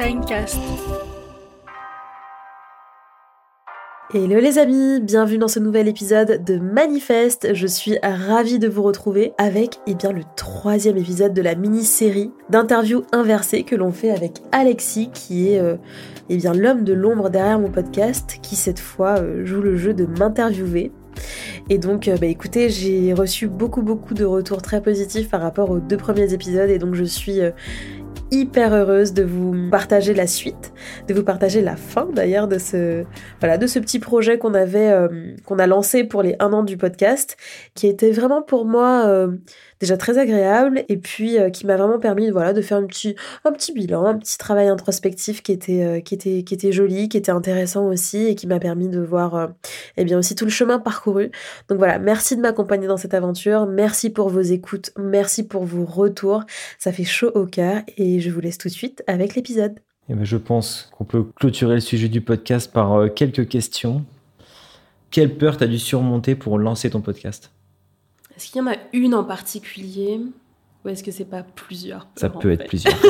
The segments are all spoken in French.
Hello les amis, bienvenue dans ce nouvel épisode de Manifeste. Je suis ravie de vous retrouver avec eh bien, le troisième épisode de la mini-série d'interviews inversées que l'on fait avec Alexis, qui est euh, eh bien, l'homme de l'ombre derrière mon podcast, qui cette fois euh, joue le jeu de m'interviewer. Et donc, euh, bah, écoutez, j'ai reçu beaucoup beaucoup de retours très positifs par rapport aux deux premiers épisodes et donc je suis hyper heureuse de vous partager la suite, de vous partager la fin d'ailleurs de ce voilà de ce petit projet qu'on avait euh, qu'on a lancé pour les un an du podcast, qui était vraiment pour moi euh, déjà très agréable et puis euh, qui m'a vraiment permis voilà de faire un petit un petit bilan, un petit travail introspectif qui était euh, qui était qui était joli, qui était intéressant aussi et qui m'a permis de voir euh, eh bien aussi tout le chemin parcouru. Donc voilà, merci de m'accompagner dans cette aventure, merci pour vos écoutes, merci pour vos retours, ça fait chaud au cœur et je vous laisse tout de suite avec l'épisode. Eh ben, je pense qu'on peut clôturer le sujet du podcast par quelques questions. Quelle peur t'as dû surmonter pour lancer ton podcast? Est-ce qu'il y en a une en particulier ou est-ce que c'est pas plusieurs Ça peut être plusieurs.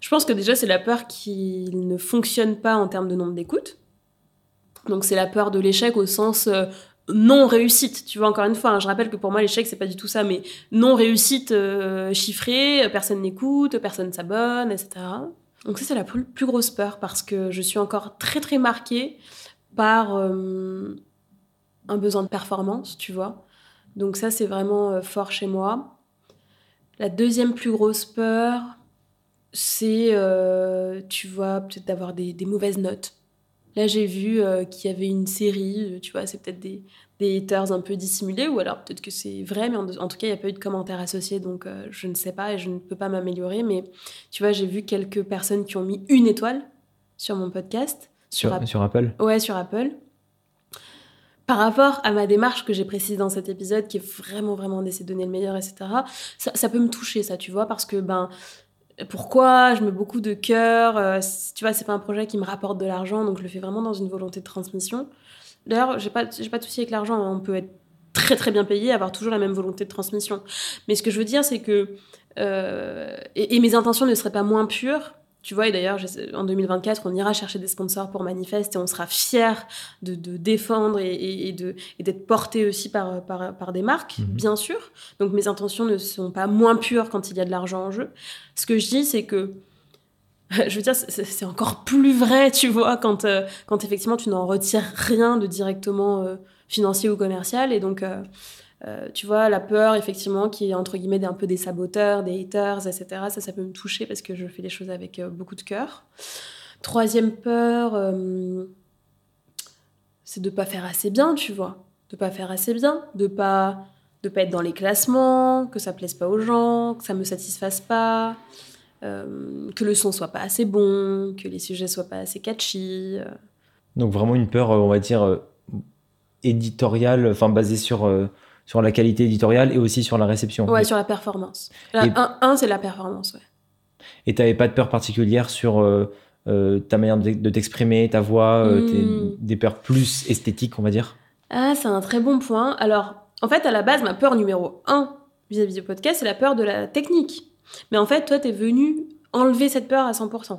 je pense que déjà c'est la peur qu'il ne fonctionne pas en termes de nombre d'écoutes. Donc c'est la peur de l'échec au sens euh, non réussite. Tu vois encore une fois, hein, je rappelle que pour moi l'échec c'est pas du tout ça, mais non réussite euh, chiffrée, personne n'écoute, personne s'abonne, etc. Donc ça c'est la plus, grosse peur parce que je suis encore très très marquée par euh, un besoin de performance, tu vois. Donc ça, c'est vraiment euh, fort chez moi. La deuxième plus grosse peur, c'est, euh, tu vois, peut-être d'avoir des, mauvaises notes. Là, j'ai vu euh, qu'il y avait une série, tu vois, c'est peut-être des, des haters un peu dissimulés, ou alors peut-être que c'est vrai, mais en, tout cas, il n'y a pas eu de commentaires associés, donc je ne sais pas et je ne peux pas m'améliorer. Mais tu vois, j'ai vu quelques personnes qui ont mis une étoile sur mon podcast. Sur, sur Apple? Ouais, sur Apple par rapport à ma démarche que j'ai précisée dans cet épisode, qui est vraiment, vraiment d'essayer de donner le meilleur, etc., ça, peut me toucher, ça, tu vois, parce que, ben, pourquoi je mets beaucoup de cœur, euh, tu vois, c'est pas un projet qui me rapporte de l'argent, donc je le fais vraiment dans une volonté de transmission. D'ailleurs, j'ai pas, pas de souci avec l'argent, hein. on peut être très très bien payé, avoir toujours la même volonté de transmission. Mais ce que je veux dire, c'est que, euh, et mes intentions ne seraient pas moins pures tu vois, et d'ailleurs, en 2024, on ira chercher des sponsors pour Manifest et on sera fiers de, défendre et, de, d'être portés aussi par, par, des marques, mhm. bien sûr. Donc mes intentions ne sont pas moins pures quand il y a de l'argent en jeu. Ce que je dis, c'est que, je veux dire, c'est encore plus vrai, tu vois, quand, euh, quand effectivement tu n'en retires rien de directement euh, financier ou commercial. Et donc, euh, euh, tu vois, la peur, effectivement, qui est entre guillemets un peu des saboteurs, des haters, etc. Ça, ça peut me toucher parce que je fais les choses avec euh, beaucoup de cœur. Troisième peur, euh, c'est de pas faire assez bien, tu vois. De pas faire assez bien, de pas de pas être dans les classements, que ça plaise pas aux gens, que ça me satisfasse pas, que le son soit pas assez bon, que les sujets soient pas assez catchy. Donc vraiment une peur, on va dire éditoriale, enfin basée sur sur la qualité éditoriale et aussi sur la réception. Ouais, sur la performance. un, c'est la performance, ouais. Et tu n'avais pas de peur particulière sur euh, euh, ta manière de t'exprimer, ta voix, euh, hmm. des peurs plus esthétiques, on va dire? Ah, c'est un très bon point. Alors, en fait, à la base, ma peur numéro un vis-à-vis du podcast, c'est la peur de la technique. Mais en fait, toi, tu es venu enlever cette peur à 100%.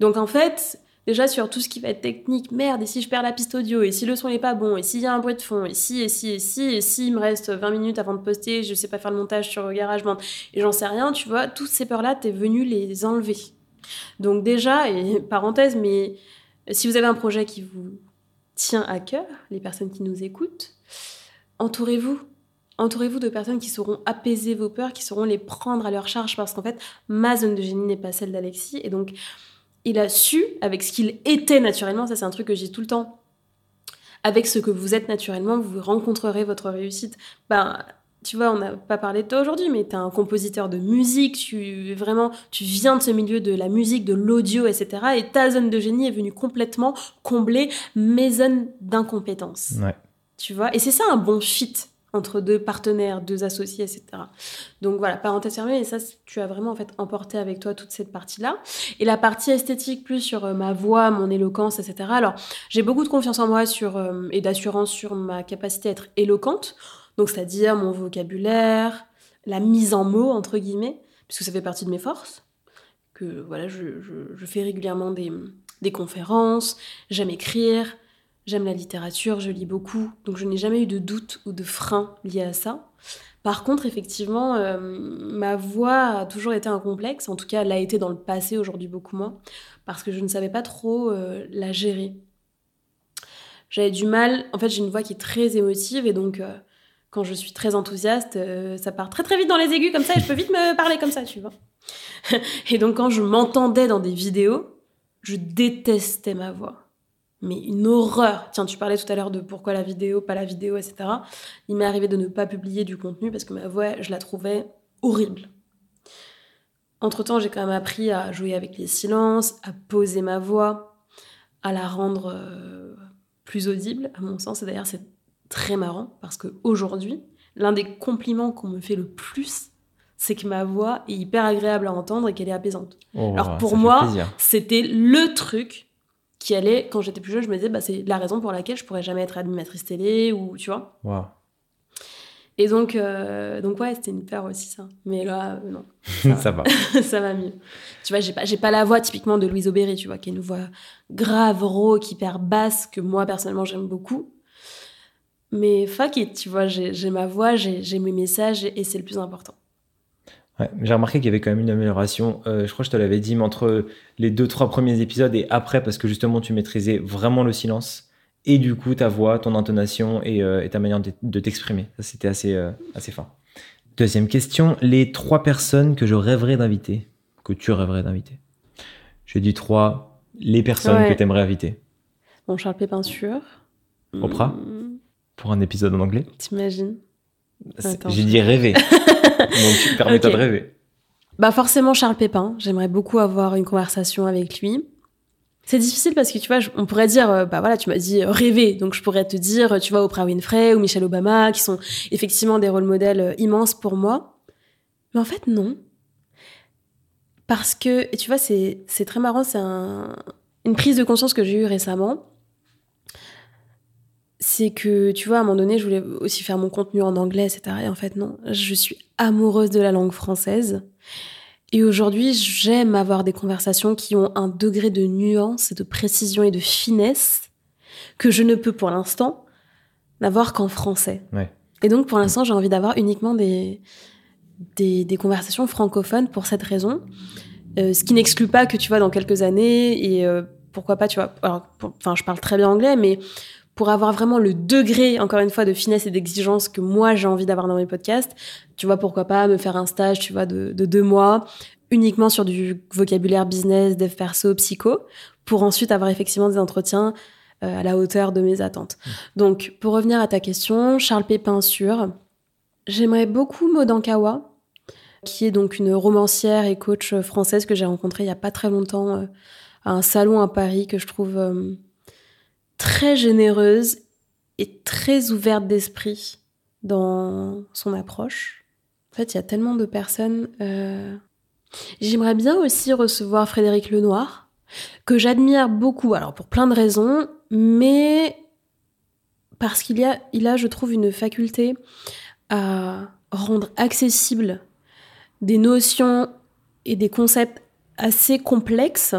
Donc, en fait, Déjà sur tout ce qui va être technique, merde, et si je perds la piste audio, et si le son n'est pas bon, et s'il y a un bruit de fond, et si, et si, et si, et si il me reste 20 minutes avant de poster, je sais pas faire le montage sur GarageBand, et j'en sais rien, tu vois, toutes ces peurs-là, t'es venu les enlever. Donc déjà, et parenthèse, mais si vous avez un projet qui vous tient à cœur, les personnes qui nous écoutent, entourez-vous. Entourez-vous de personnes qui sauront apaiser vos peurs, qui sauront les prendre à leur charge, parce qu'en fait, ma zone de génie n'est pas celle d'Alexis, et donc il a su, avec ce qu'il était naturellement, ça c'est un truc que j'ai tout le temps, avec ce que vous êtes naturellement, vous rencontrerez votre réussite. Ben, tu vois, on n'a pas parlé de toi aujourd'hui, mais tu es un compositeur de musique, tu vraiment, tu viens de ce milieu de la musique, de l'audio, etc. Et ta zone de génie est venue complètement combler mes zones d'incompétence. Ouais. Tu vois, et c'est ça un bon fit entre deux partenaires, deux associés, etc. Donc voilà, parenthèse fermée, et ça, tu as vraiment en fait emporté avec toi toute cette partie-là. Et la partie esthétique, plus sur euh, ma voix, mon éloquence, etc. Alors, j'ai beaucoup de confiance en moi sur, euh, et d'assurance sur ma capacité à être éloquente, donc c'est-à-dire mon vocabulaire, la mise en mots, entre guillemets, puisque ça fait partie de mes forces. que voilà, je, je- fais régulièrement des, des conférences, j'aime écrire, j'aime la littérature, je lis beaucoup, donc je n'ai jamais eu de doute ou de frein lié à ça. Par contre, effectivement, euh, ma voix a toujours été un complexe, en tout cas, elle l'a été dans le passé, aujourd'hui beaucoup moins, parce que je ne savais pas trop euh, la gérer. J'avais du mal, en fait, j'ai une voix qui est très émotive, et donc, euh, quand je suis très enthousiaste, ça part très très vite dans les aigus, comme ça, et je peux vite me parler comme ça, tu vois. et donc, quand je m'entendais dans des vidéos, je détestais ma voix. Mais une horreur. Tiens, tu parlais tout à l'heure de pourquoi la vidéo, pas la vidéo, etc. Il m'est arrivé de ne pas publier du contenu parce que ma voix, je la trouvais horrible. Entre-temps, j'ai quand même appris à jouer avec les silences, à poser ma voix, à la rendre euh, plus audible, à mon sens. Et d'ailleurs, c'est très marrant parce qu'aujourd'hui, l'un des compliments qu'on me fait le plus, c'est que ma voix est hyper agréable à entendre et qu'elle est apaisante. Oh, Alors, pour moi. C'était le truc qui allait, quand j'étais plus jeune, je me disais, bah, c'est la raison pour laquelle je pourrais jamais être animatrice télé ou tu vois. Et donc, euh, donc ouais, c'était une peur aussi ça. Mais là, euh, non, ça va. ça va mieux. Tu vois, j'ai pas, j'ai pas la voix typiquement de Louise Aubéry, tu vois, qui est une voix grave, rauque, hyper basse, que moi personnellement j'aime beaucoup. Mais fuck it, tu vois, j'ai ma voix, j'ai mes messages et c'est le plus important. Ouais, j'ai remarqué qu'il y avait quand même une amélioration. Euh, je crois que je te l'avais dit, mais entre les deux, trois premiers épisodes et après, parce que justement, tu maîtrisais vraiment le silence et du coup, ta voix, ton intonation et, euh, et ta manière de, t'exprimer. Ça, c'était assez, euh, assez fin. Deuxième question. Les trois personnes que je rêverais d'inviter, que tu rêverais d'inviter. Je dis trois, les personnes Ouais. que tu aimerais inviter. Bon, Charles Pépin sûr. Oprah Hmm, Pour un épisode en anglais. T'imagines. J'ai dit rêver. Donc, permets-toi de rêver. Bah forcément Charles Pépin, j'aimerais beaucoup avoir une conversation avec lui. C'est difficile parce que tu vois, on pourrait dire, euh, bah voilà, tu m'as dit euh, rêver, donc je pourrais te dire, tu vois, Oprah Winfrey ou Michelle Obama, qui sont effectivement des rôles modèles euh, immenses pour moi. Mais en fait, non. Parce que, et tu vois, c'est c'est très marrant, c'est un- une prise de conscience que j'ai eue récemment. C'est que, tu vois, à un moment donné, je voulais aussi faire mon contenu en anglais, etc. Et en fait, non, je suis amoureuse de la langue française. Et aujourd'hui, j'aime avoir des conversations qui ont un degré de nuance et de précision et de finesse que je ne peux pour l'instant n'avoir qu'en français. Ouais. Et donc, pour l'instant, j'ai envie d'avoir uniquement des, des, des conversations francophones pour cette raison. Euh, ce qui n'exclut pas que, tu vois, dans quelques années, et euh, pourquoi pas, tu vois, enfin, je parle très bien anglais, mais pour avoir vraiment le degré, encore une fois, de finesse et d'exigence que moi j'ai envie d'avoir dans mes podcasts, tu vois, pourquoi pas me faire un stage, tu vois, de, de deux mois, uniquement sur du vocabulaire business, dev perso, psycho, pour ensuite avoir effectivement des entretiens euh, à la hauteur de mes attentes. Donc, pour revenir à ta question, Charles Pépin sûr. J'aimerais beaucoup Maud Ankawa, qui est donc une romancière et coach française que j'ai rencontrée il y a pas très longtemps euh, à un salon à Paris que je trouve euh, très généreuse et très ouverte d'esprit dans son approche. En fait, il y a tellement de personnes. euh, J'aimerais bien aussi recevoir Frédéric Lenoir, que j'admire beaucoup, alors pour plein de raisons, mais parce qu'il a, il a, je trouve, une faculté à rendre accessible des notions et des concepts assez complexes.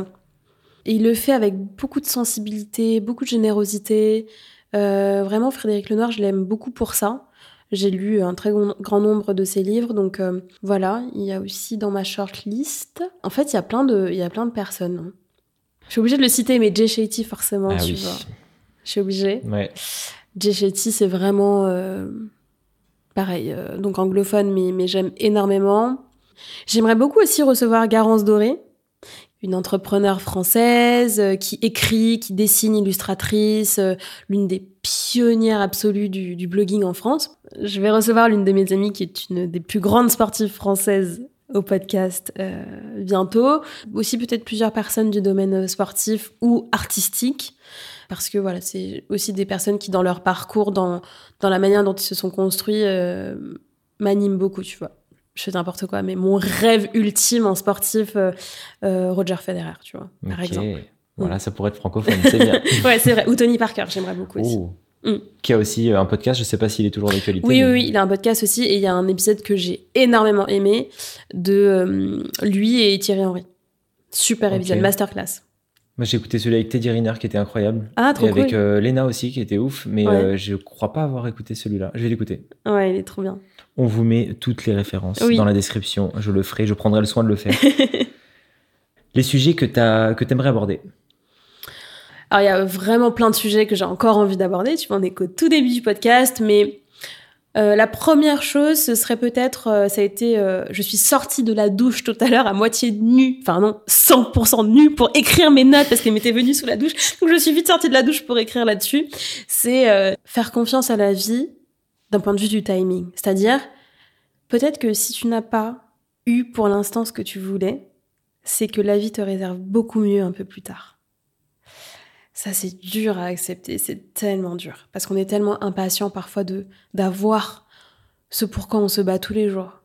Et il le fait avec beaucoup de sensibilité, beaucoup de générosité. Euh, vraiment, Frédéric Lenoir, je l'aime beaucoup pour ça. J'ai lu un très grand nombre de ses livres, donc euh, voilà. Il y a aussi dans ma shortlist. En fait, il y a plein de, il y a plein de personnes. hein. Je suis obligée de le citer, mais Jay Shetty, forcément, Ah tu oui. vois. Je suis obligée. Ouais. Jay Shetty, c'est vraiment euh, pareil, euh, donc anglophone, mais, mais j'aime énormément. J'aimerais beaucoup aussi recevoir Garance Doré, une entrepreneure française euh, qui écrit, qui dessine, illustratrice, euh, l'une des pionnières absolues du, blogging en France. Je vais recevoir l'une de mes amies qui est une des plus grandes sportives françaises au podcast euh, bientôt. Aussi peut-être plusieurs personnes du domaine sportif ou artistique parce que voilà, c'est aussi des personnes qui, dans leur parcours, dans, dans la manière dont ils se sont construits, m'animent beaucoup, tu vois. Je fais n'importe quoi, mais mon rêve ultime en sportif, euh, euh, Roger Federer, tu vois, par exemple. Voilà, ça pourrait être francophone, c'est bien. Ouais, c'est vrai. Ou Tony Parker, j'aimerais beaucoup aussi. Oh. Mm. Qui a aussi euh, un podcast, je sais pas s'il est toujours d'actualité. Oui, oui, mais- oui, il a un podcast aussi, et il y a un épisode que j'ai énormément aimé de euh, lui et Thierry Henry. Super épisode, masterclass. Moi, j'ai écouté celui avec Teddy Riner qui était incroyable. Ah, trop et avec cool. euh, Lena aussi qui était ouf, mais Ouais. euh, je crois pas avoir écouté celui-là. Je vais l'écouter. Ouais, il est trop bien. On vous met toutes les références Oui. dans la description. Je le ferai, je prendrai le soin de le faire. les sujets que tu que aimerais aborder? Alors, il y a vraiment plein de sujets que j'ai encore envie d'aborder. Tu vois, on est qu'au tout début du podcast, mais euh, la première chose, ce serait peut-être, euh, ça a été, euh, je suis sortie de la douche tout à l'heure à moitié nue, enfin non, 100% nue pour écrire mes notes parce qu'elles m'étaient venues sous la douche. Donc je suis vite sortie de la douche pour écrire là-dessus. C'est euh, faire confiance à la vie d'un point de vue du timing. C'est-à-dire, peut-être que si tu n'as pas eu pour l'instant ce que tu voulais, c'est que la vie te réserve beaucoup mieux un peu plus tard. Ça, c'est dur à accepter, c'est tellement dur. Parce qu'on est tellement impatient parfois de d'avoir ce pourquoi on se bat tous les jours.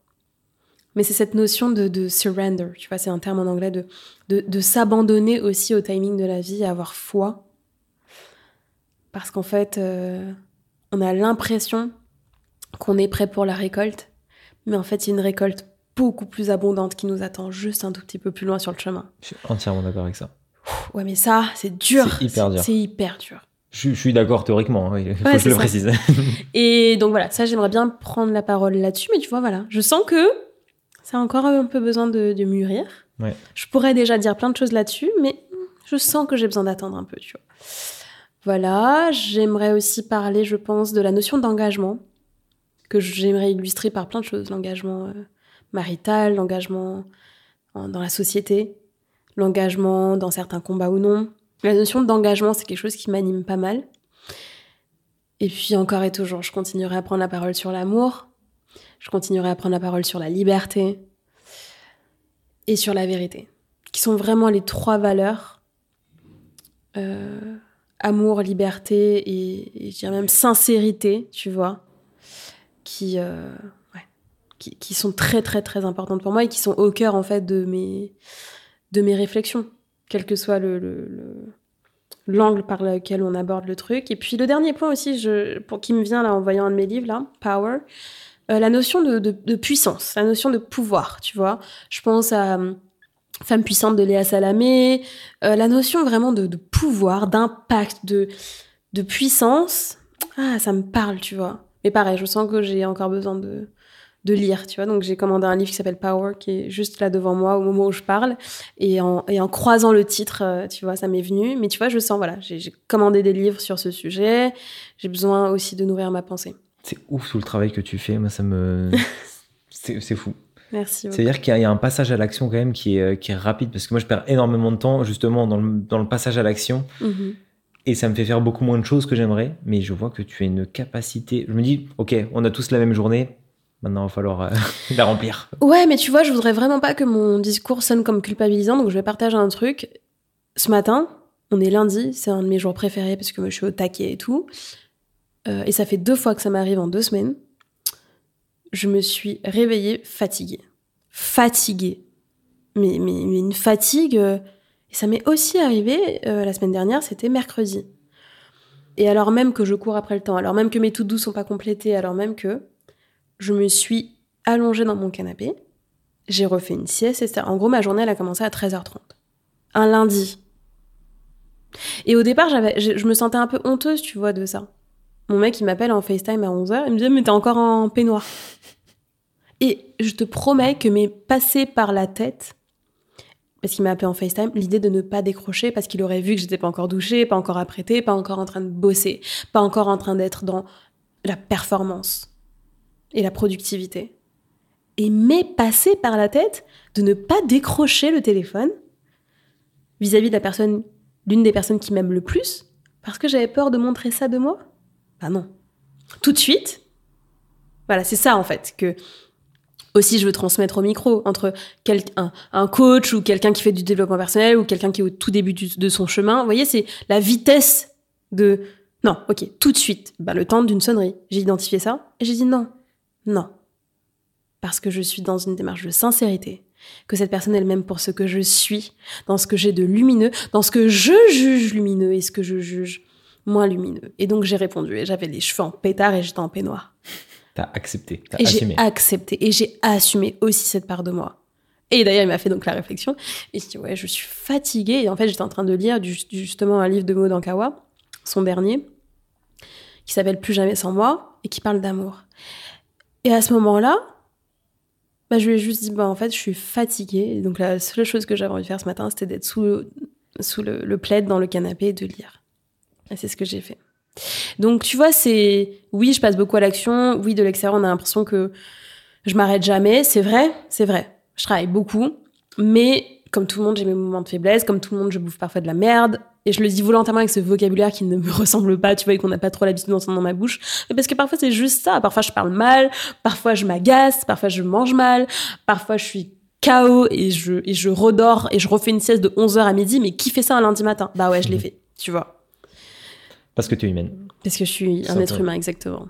Mais c'est cette notion de, de surrender, tu vois, c'est un terme en anglais, de, de, de s'abandonner aussi au timing de la vie, avoir foi. Parce qu'en fait, euh, on a l'impression qu'on est prêt pour la récolte, mais en fait, il y a une récolte beaucoup plus abondante qui nous attend juste un tout petit peu plus loin sur le chemin. Je suis entièrement d'accord avec ça. Ouais, mais ça, c'est dur. C'est hyper dur. C'est hyper dur. Je, je suis d'accord théoriquement, hein, il faut Ouais, que je le ça. précise. Et donc voilà, ça, j'aimerais bien prendre la parole là-dessus, mais tu vois, voilà, je sens que ça a encore un peu besoin de, de mûrir. Ouais. Je pourrais déjà dire plein de choses là-dessus, mais je sens que j'ai besoin d'attendre un peu, tu vois. Voilà, j'aimerais aussi parler, je pense, de la notion d'engagement, que j'aimerais illustrer par plein de choses. L'engagement euh, marital, l'engagement en- dans la société, l'engagement dans certains combats ou non. La notion d'engagement, c'est quelque chose qui m'anime pas mal. Et puis encore et toujours, je continuerai à prendre la parole sur l'amour, je continuerai à prendre la parole sur la liberté et sur la vérité, qui sont vraiment les trois valeurs. euh, amour, liberté et, je dirais même sincérité, tu vois, qui, euh, qui, qui sont très très très importantes pour moi et qui sont au cœur en fait de mes, de mes réflexions, quel que soit le, le- le- l'angle par lequel on aborde le truc. Et puis le dernier point aussi, pour qui me vient là en voyant un de mes livres là, Power, euh, la notion de, puissance, la notion de pouvoir, tu vois. Je pense à euh, Femme puissante de Léa Salamé, euh, la notion vraiment de, pouvoir, d'impact, de puissance. Ah, ça me parle, tu vois. Mais pareil, je sens que j'ai encore besoin de, de lire, tu vois. Donc j'ai commandé un livre qui s'appelle Power, qui est juste là devant moi au moment où je parle. Et en, et en croisant le titre, euh, tu vois, ça m'est venu. Mais tu vois, je sens, voilà, j'ai commandé des livres sur ce sujet. J'ai besoin aussi de nourrir ma pensée. C'est ouf tout le travail que tu fais. Moi, ça me. C'est fou. Merci. C'est-à-dire qu'il y a- il y a un passage à l'action quand même qui est, euh, qui est rapide parce que moi, je perds énormément de temps justement dans le, dans le passage à l'action Mhm. et ça me fait faire beaucoup moins de choses que j'aimerais. Mais je vois que tu as une capacité. Je me dis, ok, on a tous la même journée. Maintenant, il va falloir euh, la remplir. Ouais, mais tu vois, je voudrais vraiment pas que mon discours sonne comme culpabilisant, donc je vais partager un truc. Ce matin, on est lundi, c'est un de mes jours préférés parce que je suis au taquet et tout. Euh, et ça fait deux fois que ça m'arrive en deux semaines. Je me suis réveillée fatiguée. Fatiguée. Mais, mais, mais une fatigue. euh, Et ça m'est aussi arrivé la semaine dernière, c'était mercredi. Et alors même que je cours après le temps, alors même que mes to-do sont pas complétés, alors même que je me suis allongée dans mon canapé, j'ai refait une sieste, etc. En gros, ma journée, elle a commencé à 13h30. Un lundi. Et au départ, je me sentais un peu honteuse, tu vois, de ça. Mon mec, il m'appelle en FaceTime à 11h, il me dit, mais t'es encore en peignoir. Et je te promets que m'est passé par la tête, parce qu'il m'a appelé en FaceTime, l'idée de ne pas décrocher parce qu'il aurait vu que j'étais pas encore douchée, pas encore apprêtée, pas encore en train de bosser, pas encore en train d'être dans la performance et la productivité. Et m'est passé par la tête de ne pas décrocher le téléphone vis-à-vis de la personne, l'une des personnes qui m'aime le plus, parce que j'avais peur de montrer ça de moi? Bah non. Tout de suite, voilà, c'est ça en fait que aussi je veux transmettre au micro entre un, un coach ou quelqu'un qui fait du développement personnel ou quelqu'un qui est au tout début de son chemin. Vous voyez, c'est la vitesse de non, ok, tout de suite, bah, le temps d'une sonnerie. J'ai identifié ça et j'ai dit non, non. Parce que je suis dans une démarche de sincérité, que cette personne elle-même pour ce que je suis, dans ce que j'ai de lumineux, dans ce que je juge lumineux et ce que je juge moins lumineux. Et donc j'ai répondu et j'avais les cheveux en pétard et j'étais en peignoir. T'as accepté, t'as Et j'ai assumé. accepté et j'ai assumé aussi cette part de moi. Et d'ailleurs, il m'a fait donc la réflexion. Et je dis, ouais, je suis fatiguée. Et en fait, j'étais en train de lire justement un livre de Maud Ankawa, son dernier, qui s'appelle Plus jamais sans moi, et qui parle d'amour. Et à ce moment-là, bah, je lui ai juste dit, bah, en fait, je suis fatiguée. Et donc, la seule chose que j'avais envie de faire ce matin, c'était d'être sous, le, sous le, plaid dans le canapé et de lire. Et c'est ce que j'ai fait. Donc, tu vois, c'est. Oui, je passe beaucoup à l'action. Oui, de l'extérieur, on a l'impression que je m'arrête jamais. C'est vrai, c'est vrai. Je travaille beaucoup. Mais, comme tout le monde, j'ai mes moments de faiblesse. Comme tout le monde, je bouffe parfois de la merde. Et je le dis volontairement avec ce vocabulaire qui ne me ressemble pas, tu vois, et qu'on n'a pas trop l'habitude d'entendre dans ma bouche. Mais parce que parfois c'est juste ça. Parfois je parle mal, parfois je m'agace, parfois je mange mal, parfois je suis KO et je, et je redors et je refais une sieste de 11h à midi. Mais qui fait ça un lundi matin? Bah ouais, je l'ai mhm. fait, tu vois. Parce que tu es humaine. Parce que je suis un être humain, exactement.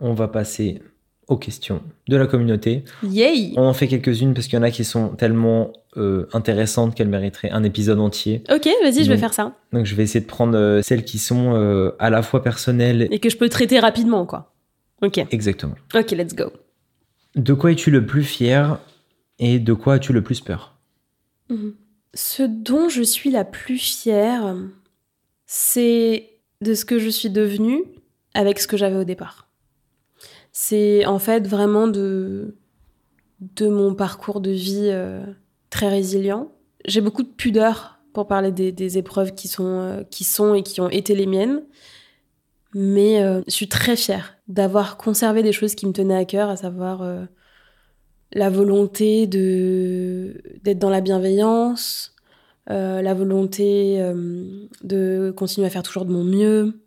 On va passer aux questions de la communauté. Yay On en fait quelques-unes parce qu'il y en a qui sont tellement euh, intéressantes qu'elles mériteraient un épisode entier. Ok, vas-y, je vais faire ça. Donc je vais essayer de prendre euh, celles qui sont euh, à la fois personnelles. Et que je peux traiter rapidement, quoi. Ok. Exactement. Ok, let's go. De quoi es-tu le plus fier et de quoi as-tu le plus peur? Mhm. Ce dont je suis la plus fière, c'est de ce que je suis devenue avec ce que j'avais au départ c'est en fait vraiment de, de mon parcours de vie euh, très résilient. J'ai beaucoup de pudeur pour parler des, épreuves qui sont, euh, qui sont et qui ont été les miennes. Mais euh, je suis très fière d'avoir conservé des choses qui me tenaient à cœur, à savoir la volonté de d'être dans la bienveillance, la volonté de continuer à faire toujours de mon mieux.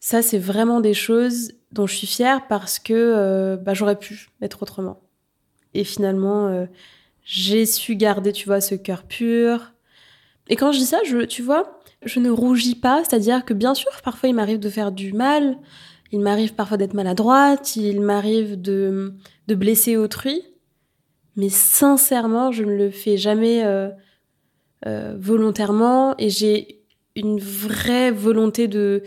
Ça, c'est vraiment des choses dont je suis fière parce que euh, bah, j'aurais pu être autrement. Et finalement, euh, j'ai su garder, tu vois, ce cœur pur. Et quand je dis ça, je, tu vois, je ne rougis pas, c'est-à-dire que bien sûr, parfois il m'arrive de faire du mal, il m'arrive parfois d'être maladroite, il m'arrive de, de blesser autrui, mais sincèrement, je ne le fais jamais euh, volontairement. Et j'ai une vraie volonté de,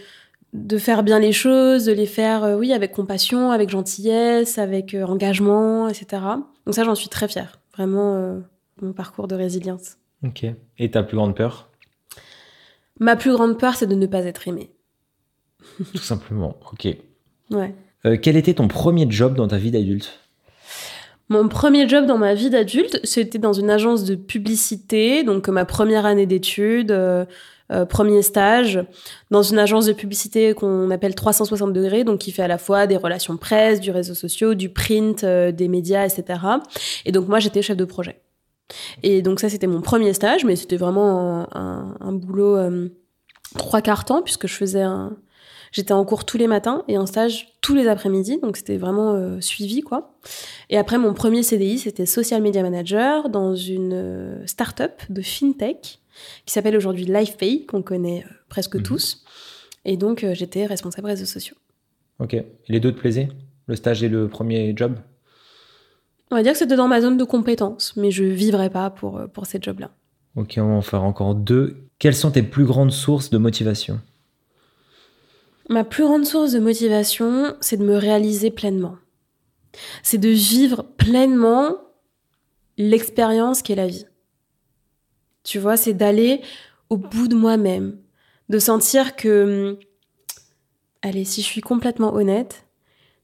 de faire bien les choses, de les faire, euh, oui, avec compassion, avec gentillesse, avec euh, engagement, etc. Donc ça, j'en suis très fière. Vraiment, euh, mon parcours de résilience. Ok. Et ta plus grande peur? Ma plus grande peur, c'est de ne pas être aimée. Tout simplement. Ok. Ouais. quel était ton premier job dans ta vie d'adulte? Mon premier job dans ma vie d'adulte, c'était dans une agence de publicité, donc ma première année d'études. Euh, premier stage dans une agence de publicité qu'on appelle 360 degrés, donc qui fait à la fois des relations presse, du réseau social, du print, euh, des médias, etc. Et donc moi j'étais chef de projet. Et donc ça c'était mon premier stage, mais c'était vraiment un, boulot euh, trois quarts temps puisque je faisais un, J'étais en cours tous les matins et en stage tous les après-midi, donc c'était vraiment suivi quoi. Et après mon premier CDI, c'était social media manager dans une start-up de fintech qui s'appelle aujourd'hui LifePay, qu'on connaît euh, presque mhm. tous. Et donc, euh, j'étais responsable réseaux sociaux. Ok. Et les deux te plaisaient? Le stage et le premier job? On va dire que c'était dans ma zone de compétences, mais je ne vivrais pas pour, euh, pour ces jobs-là. Ok, on va en faire encore deux. Quelles sont tes plus grandes sources de motivation? Ma plus grande source de motivation, c'est de me réaliser pleinement. C'est de vivre pleinement l'expérience qu'est la vie. Tu vois, c'est d'aller au bout de moi-même, de sentir que, hum, allez, si je suis complètement honnête,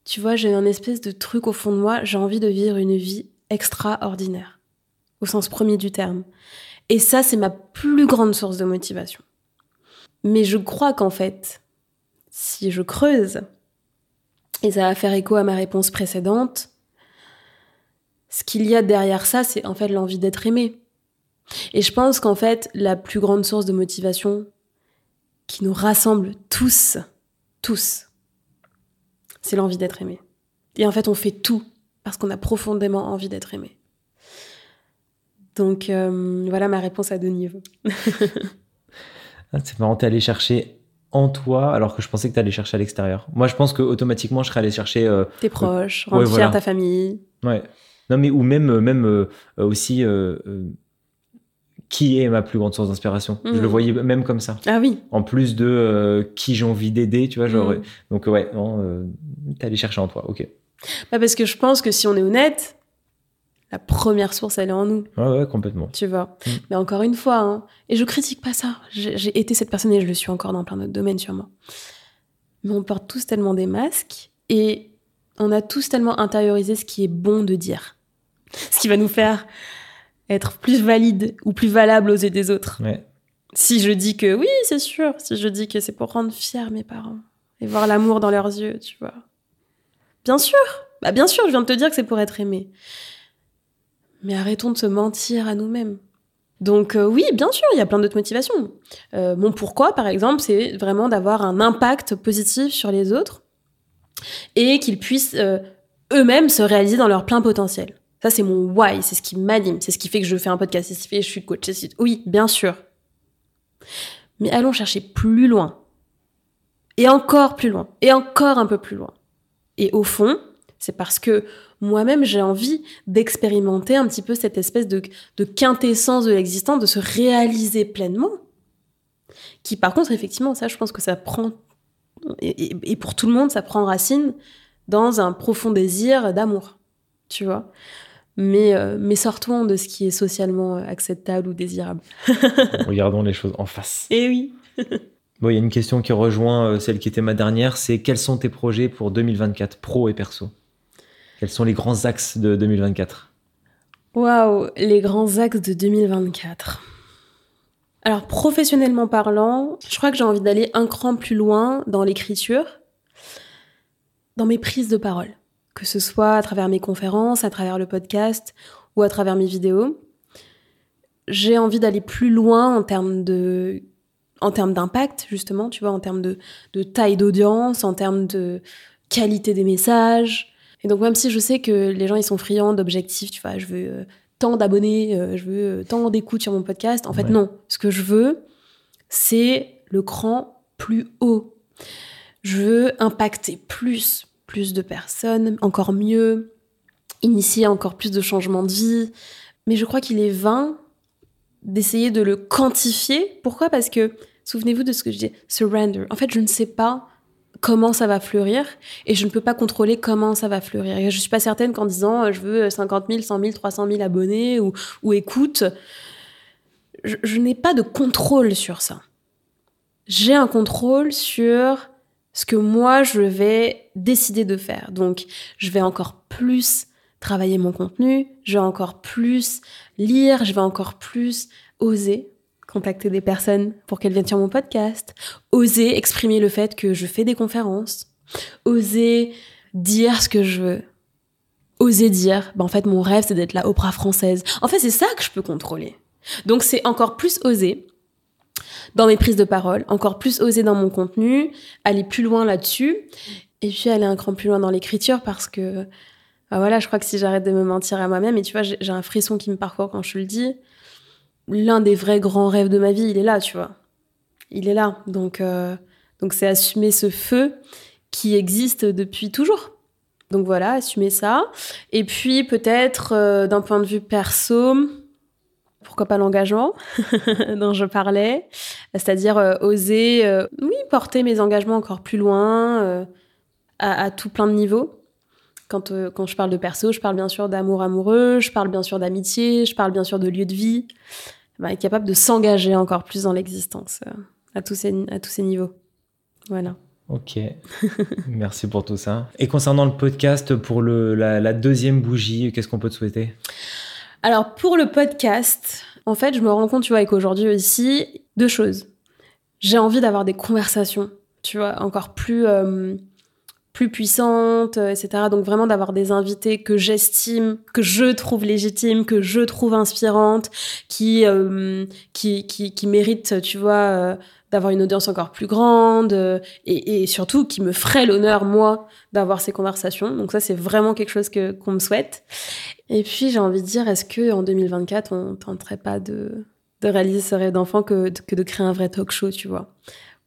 tu vois, j'ai un espèce de truc au fond de moi, j'ai envie de vivre une vie extraordinaire, au sens premier du terme. Et ça, c'est ma plus grande source de motivation. Mais je crois qu'en fait, si je creuse, et ça va faire écho à ma réponse précédente, ce qu'il y a derrière ça, c'est en fait l'envie d'être aimé. Et je pense qu'en fait, la plus grande source de motivation qui nous rassemble tous, tous, c'est l'envie d'être aimé. Et en fait, on fait tout parce qu'on a profondément envie d'être aimé. Donc euh, voilà ma réponse à deux niveaux. Ah, c'est marrant, t'es allé chercher en toi alors que je pensais que t'allais chercher à l'extérieur. Moi, je pense que automatiquement, je serais allé chercher euh, tes proches, rendre fier ta famille. Ouais. Non, mais ou même, même euh, aussi qui est ma plus grande source d'inspiration. Je le mhm. voyais même comme ça. Ah oui. En plus de euh, qui j'ai envie d'aider, tu vois, genre. Mhm. Donc ouais, non, euh, t'es allé chercher en toi, ok. Bah parce que je pense que si on est honnête, La première source, elle est en nous. Ouais, ouais, complètement. Tu vois. Mm. Mais encore une fois, hein, et je critique pas ça. J'ai j'ai été cette personne et je le suis encore dans plein d'autres domaines sûrement. Mais on porte tous tellement des masques et on a tous tellement intériorisé ce qui est bon de dire. Ce qui va nous faire être plus valide ou plus valable aux yeux des autres. Ouais. Si je dis que oui, c'est sûr. Si je dis que c'est pour rendre fiers mes parents et voir l'amour dans leurs yeux, tu vois. Bien sûr. Bah bien sûr, je viens de te dire que c'est pour être aimé. Mais arrêtons de se mentir à nous-mêmes. Donc euh, oui, bien sûr, il y a plein d'autres motivations. Euh, mon pourquoi, par exemple, c'est vraiment d'avoir un impact positif sur les autres et qu'ils puissent euh, eux-mêmes se réaliser dans leur plein potentiel. Ça, c'est mon why, c'est ce qui m'anime, c'est ce qui fait que je fais un podcast, c'est ce qui fait que je suis coach. Oui, bien sûr. Mais allons chercher plus loin. Et encore plus loin. Et encore un peu plus loin. Et au fond, c'est parce que moi-même, j'ai envie d'expérimenter un petit peu cette espèce de, quintessence de l'existence, de se réaliser pleinement. Qui, par contre, effectivement, ça, je pense que ça prend. Et pour tout le monde, ça prend racine dans un profond désir d'amour. Tu vois? Mais, euh, mais sortons de ce qui est socialement acceptable ou désirable. Regardons les choses en face. Et oui. Bon, il y a une question qui rejoint euh, celle qui était ma dernière, c'est quels sont tes projets pour 2024, pro et perso? Quels sont les grands axes de 2024 Waouh, les grands axes de 2024. Alors, professionnellement parlant, je crois que j'ai envie d'aller un cran plus loin dans l'écriture, dans mes prises de parole. Que ce soit à travers mes conférences, à travers le podcast ou à travers mes vidéos. J'ai envie d'aller plus loin en termes de en termes d'impact, justement, tu vois, en termes de, de taille d'audience, en termes de qualité des messages. Et donc, même si je sais que les gens, ils sont friands d'objectifs, tu vois, je veux euh, tant d'abonnés, euh, je veux euh, tant d'écoutes sur mon podcast. En fait, Ouais. non. Ce que je veux, c'est le cran plus haut. Je veux impacter plus, plus de personnes, encore mieux, initier encore plus de changements de vie. Mais je crois qu'il est vain d'essayer de le quantifier. Pourquoi? Parce que, souvenez-vous de ce que je dis, surrender. En fait, je ne sais pas comment ça va fleurir et je ne peux pas contrôler comment ça va fleurir. Je suis pas certaine qu'en disant euh, je veux 50 000, 100 000, 300 000 abonnés ou, ou écoute, je n'ai pas de contrôle sur ça. J'ai un contrôle sur ce que moi je vais décider de faire. Donc, je vais encore plus travailler mon contenu, je vais encore plus lire, je vais encore plus oser contacter des personnes pour qu'elles viennent sur mon podcast, oser exprimer le fait que je fais des conférences, oser dire ce que je veux, oser dire, bah en fait mon rêve c'est d'être la Oprah française. En fait c'est ça que je peux contrôler. Donc c'est encore plus oser dans mes prises de parole, encore plus oser dans mon contenu, aller plus loin là-dessus, et puis aller un cran plus loin dans l'écriture parce que bah voilà, je crois que si j'arrête de me mentir à moi-même, et tu vois, j'ai un frisson qui me parcourt quand je le dis, l'un des vrais grands rêves de ma vie, il est là, tu vois. Il est là. Donc, euh, donc c'est assumer ce feu qui existe depuis toujours. Donc voilà, assumer ça. Et puis peut-être euh, d'un point de vue perso, pourquoi pas l'engagement dont je parlais, c'est-à-dire euh, oser, euh, oui, porter mes engagements encore plus loin, euh, à, tout plein de niveaux. Quand, quand je parle de perso, je parle bien sûr d'amour amoureux, je parle bien sûr d'amitié, je parle bien sûr de lieu de vie. Bah, être capable de s'engager encore plus dans l'existence à, tous ces, à tous ces niveaux. Voilà. Ok, merci pour tout ça. Et concernant le podcast, pour le, la, la deuxième bougie, qu'est-ce qu'on peut te souhaiter? Alors pour le podcast, en fait, je me rends compte, tu vois, avec aujourd'hui aussi, deux choses. J'ai envie d'avoir des conversations, tu vois, encore plus, euh, plus puissantes, euh, etc. Donc vraiment d'avoir des invités que j'estime, que je trouve légitimes, que je trouve inspirantes, qui, euh, qui, qui, qui méritent, tu vois, d'avoir une audience encore plus grande euh, et, surtout qui me ferait l'honneur, moi, d'avoir ces conversations. Donc ça, c'est vraiment quelque chose que qu'on me souhaite. Et puis j'ai envie de dire, est-ce que en 2024, on tenterait pas de, de réaliser ce rêve d'enfant que, que de créer un vrai talk show, tu vois,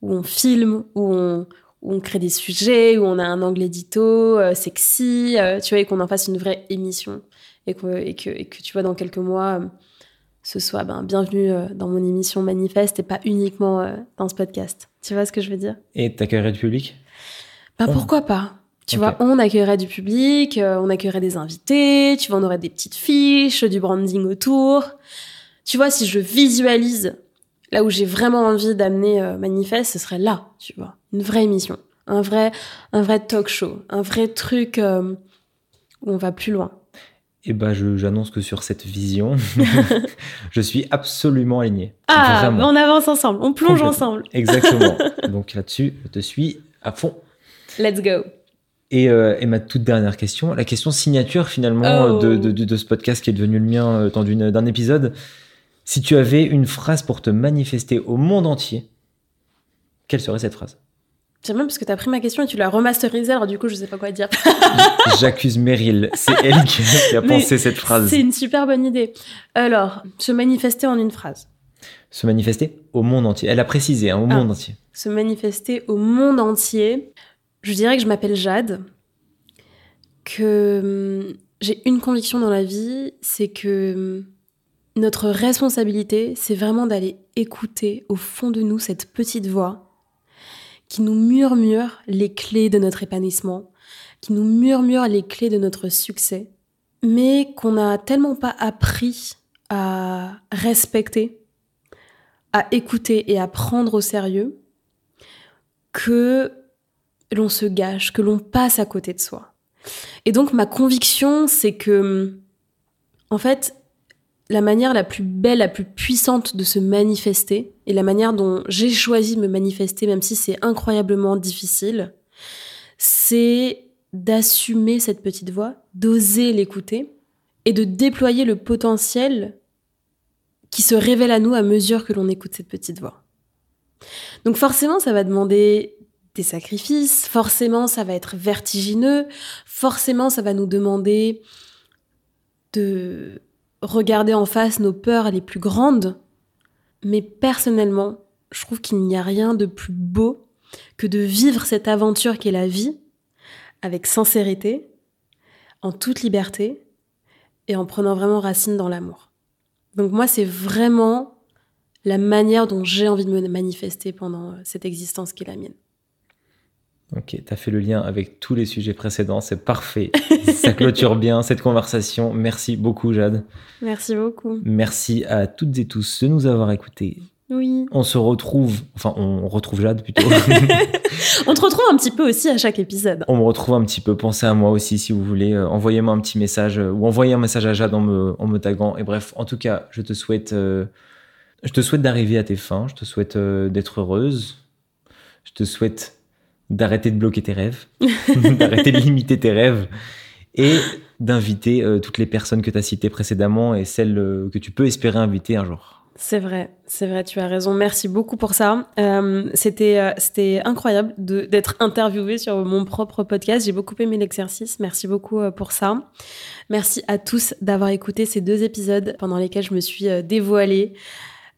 où on filme, où on, où on crée des sujets, où on a un angle édito euh, sexy, euh, tu vois, et qu'on en fasse une vraie émission, et que, et que, et que tu vois, dans quelques mois, ce soit ben, bienvenue euh, dans mon émission manifeste et pas uniquement euh, dans ce podcast. Tu vois ce que je veux dire? Et t'accueillerais le public? Ben pourquoi pas? Tu vois, on accueillerait du public, euh, on accueillerait des invités, tu vois, on aurait des petites fiches, du branding autour. Tu vois, si je visualise là où j'ai vraiment envie d'amener euh, Manifeste, ce serait là, tu vois, une vraie émission, un vrai, un vrai talk show, un vrai truc euh, où on va plus loin. Et bah, je- j'annonce que sur cette vision, je suis absolument aligné. Ah, Vraiment. on avance ensemble, on plonge ensemble. Exactement. Donc là-dessus, je te suis à fond. Let's go. Et, euh, et ma toute dernière question, la question signature finalement Oh. de, de- de- de ce podcast qui est devenu le mien euh, dans d'une- d'un épisode. Si tu avais une phrase pour te manifester au monde entier, quelle serait cette phrase? J'aime bien parce que t'as pris ma question et tu l'as remasterisée, alors du coup, je sais pas quoi dire. J'accuse Meryl, c'est elle qui, a Mais pensé cette phrase. C'est une super bonne idée. Alors, se manifester en une phrase. Se manifester au monde entier. Elle a précisé, hein, au Ah. monde entier. Se manifester au monde entier. Je dirais que je m'appelle Jade, que hum, j'ai une conviction dans la vie, c'est que hum, notre responsabilité, c'est vraiment d'aller écouter au fond de nous cette petite voix qui nous murmure les clés de notre épanouissement, qui nous murmure les clés de notre succès, mais qu'on n'a tellement pas appris à respecter, à écouter et à prendre au sérieux que l'on se gâche, que l'on passe à côté de soi. Et donc ma conviction, c'est que, en fait, la manière la plus belle, la plus puissante de se manifester, et la manière dont j'ai choisi de me manifester, même si c'est incroyablement difficile, c'est d'assumer cette petite voix, d'oser l'écouter, et de déployer le potentiel qui se révèle à nous à mesure que l'on écoute cette petite voix. Donc forcément, ça va demander des sacrifices, forcément, ça va être vertigineux, forcément, ça va nous demander de regarder en face nos peurs les plus grandes. Mais personnellement, je trouve qu'il n'y a rien de plus beau que de vivre cette aventure qu'est la vie avec sincérité, en toute liberté et en prenant vraiment racine dans l'amour. Donc moi, c'est vraiment la manière dont j'ai envie de me manifester pendant euh, cette existence qui est la mienne. Ok, tu as fait le lien avec tous les sujets précédents, c'est parfait. Ça clôture bien cette conversation. Merci beaucoup, Jade. Merci beaucoup. Merci à toutes et tous de nous avoir écoutés. Oui. On se retrouve, enfin, on retrouve Jade plutôt. On te retrouve un petit peu aussi à chaque épisode. on me retrouve un petit peu. Pensez à moi aussi si vous voulez. Euh, Envoyez-moi un petit message euh, ou envoyez un message à Jade en me, en me taguant. Et bref, en tout cas, je te souhaite, euh, je te souhaite d'arriver à tes fins. Je te souhaite d'être heureuse. Je te souhaite d'arrêter de bloquer tes rêves, d'arrêter de limiter tes rêves et d'inviter euh, toutes les personnes que tu as citées précédemment et celles euh, que tu peux espérer inviter un jour. C'est vrai, c'est vrai, tu as raison. Merci beaucoup pour ça. Euh, c'était, c'était incroyable d'être interviewée sur mon propre podcast. J'ai beaucoup aimé l'exercice. Merci beaucoup pour ça. Merci à tous d'avoir écouté ces deux épisodes pendant lesquels je me suis dévoilée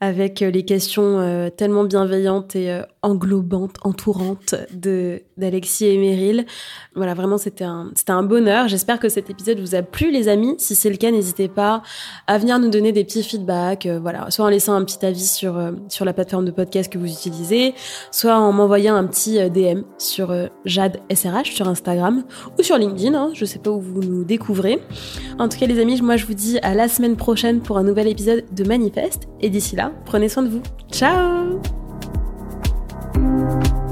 avec les questions tellement bienveillantes et englobantes, entourantes de d'Alexis et Meryl. Voilà, vraiment, c'était un, c'était un bonheur. J'espère que cet épisode vous a plu, les amis. Si c'est le cas, n'hésitez pas à venir nous donner des petits feedbacks, euh, voilà, soit en laissant un petit avis sur, euh, sur la plateforme de podcast que vous utilisez, soit en m'envoyant un petit euh, DM sur Jade SRH sur Instagram ou sur LinkedIn, hein, je sais pas où vous nous découvrez. En tout cas, les amis, moi je vous dis à la semaine prochaine pour un nouvel épisode de Manifeste, et d'ici là, prenez soin de vous. Ciao Bye.